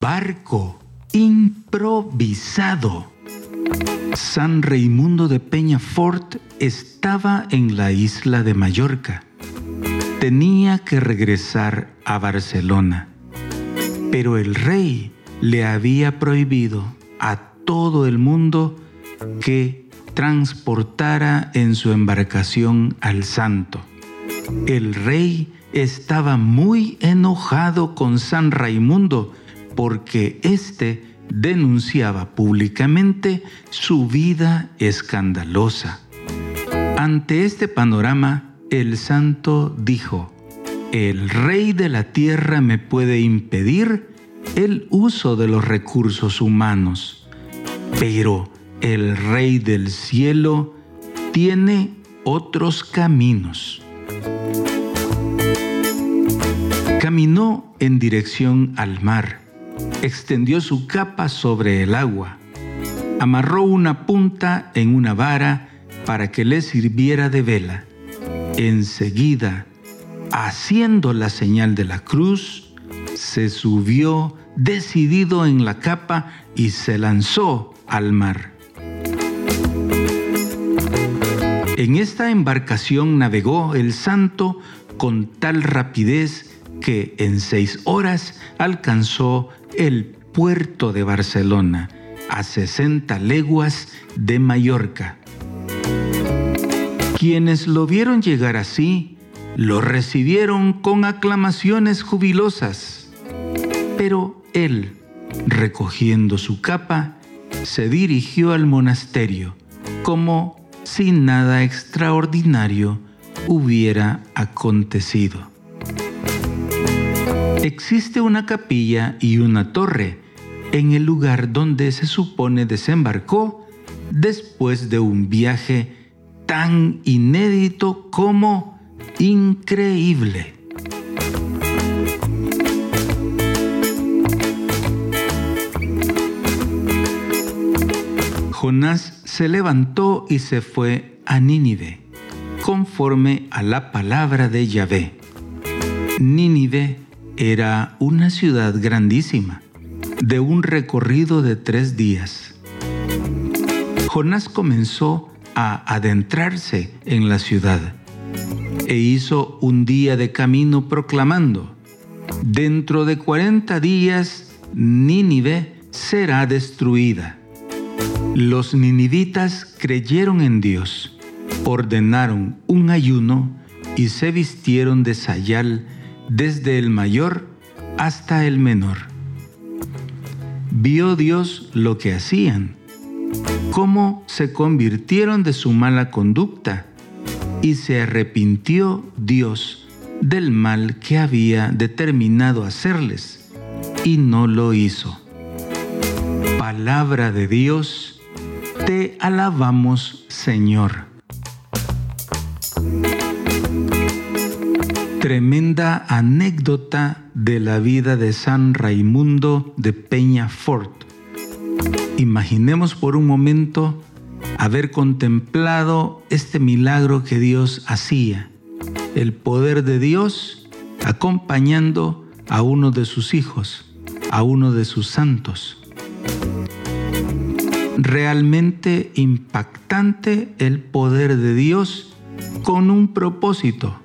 barco improvisado. San Raimundo de Peñafort estaba en la isla de Mallorca. Tenía que regresar a Barcelona, pero el rey le había prohibido a todo el mundo que transportara en su embarcación al santo. El rey estaba muy enojado con San Raimundo porque éste denunciaba públicamente su vida escandalosa. Ante este panorama, el santo dijo, el rey de la tierra me puede impedir el uso de los recursos humanos, pero el rey del cielo tiene otros caminos. Caminó en dirección al mar extendió su capa sobre el agua, amarró una punta en una vara para que le sirviera de vela. Enseguida, haciendo la señal de la cruz, se subió decidido en la capa y se lanzó al mar. En esta embarcación navegó el santo con tal rapidez que en seis horas alcanzó el puerto de Barcelona, a 60 leguas de Mallorca. Quienes lo vieron llegar así, lo recibieron con aclamaciones jubilosas. Pero él, recogiendo su capa, se dirigió al monasterio, como si nada extraordinario hubiera acontecido. Existe una capilla y una torre en el lugar donde se supone desembarcó después de un viaje tan inédito como increíble. Jonás se levantó y se fue a Nínive, conforme a la palabra de Yahvé. Nínive era una ciudad grandísima, de un recorrido de tres días. Jonás comenzó a adentrarse en la ciudad e hizo un día de camino proclamando, dentro de cuarenta días Nínive será destruida. Los ninivitas creyeron en Dios, ordenaron un ayuno y se vistieron de sayal desde el mayor hasta el menor. Vio Dios lo que hacían, cómo se convirtieron de su mala conducta, y se arrepintió Dios del mal que había determinado hacerles, y no lo hizo. Palabra de Dios, te alabamos Señor. Tremenda anécdota de la vida de San Raimundo de Peñafort. Imaginemos por un momento haber contemplado este milagro que Dios hacía, el poder de Dios acompañando a uno de sus hijos, a uno de sus santos. Realmente impactante el poder de Dios con un propósito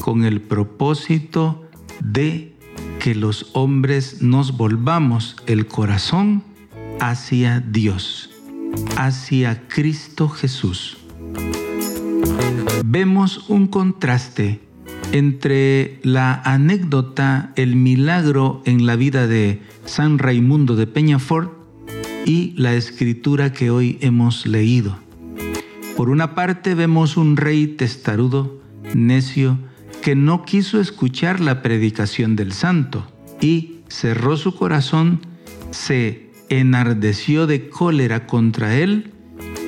con el propósito de que los hombres nos volvamos el corazón hacia Dios, hacia Cristo Jesús. Vemos un contraste entre la anécdota, el milagro en la vida de San Raimundo de Peñafort y la escritura que hoy hemos leído. Por una parte vemos un rey testarudo, necio, que no quiso escuchar la predicación del santo y cerró su corazón, se enardeció de cólera contra él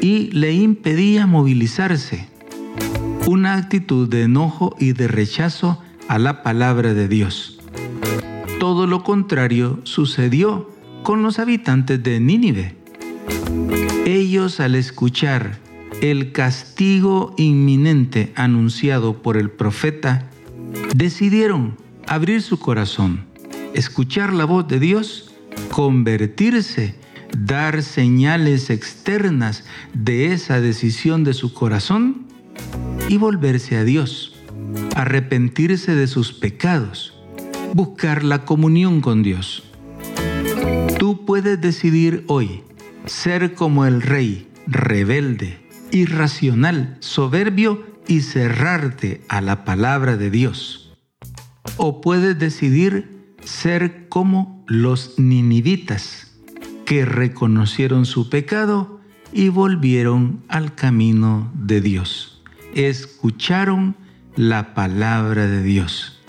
y le impedía movilizarse. Una actitud de enojo y de rechazo a la palabra de Dios. Todo lo contrario sucedió con los habitantes de Nínive. Ellos al escuchar el castigo inminente anunciado por el profeta, decidieron abrir su corazón, escuchar la voz de Dios convertirse, dar señales externas de esa decisión de su corazón y volverse a Dios, arrepentirse de sus pecados, buscar la comunión con Dios. Tú puedes decidir hoy ser como el rey, rebelde, irracional, soberbio y cerrarte a la palabra de Dios. O puedes decidir ser como los ninivitas, que reconocieron su pecado y volvieron al camino de Dios. Escucharon la palabra de Dios.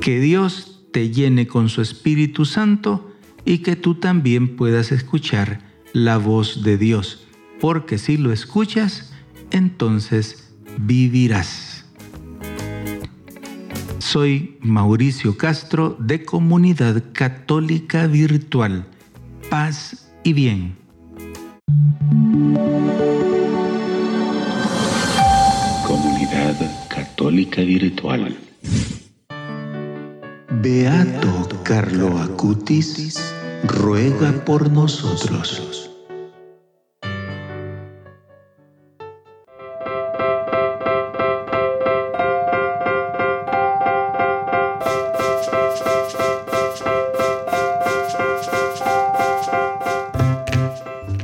Que Dios te llene con su Espíritu Santo y que tú también puedas escuchar la voz de Dios, porque si lo escuchas, entonces vivirás. Soy Mauricio Castro de Comunidad Católica Virtual. Paz y bien. Comunidad Católica Virtual. Beato Carlo Acutis ruega por nosotros.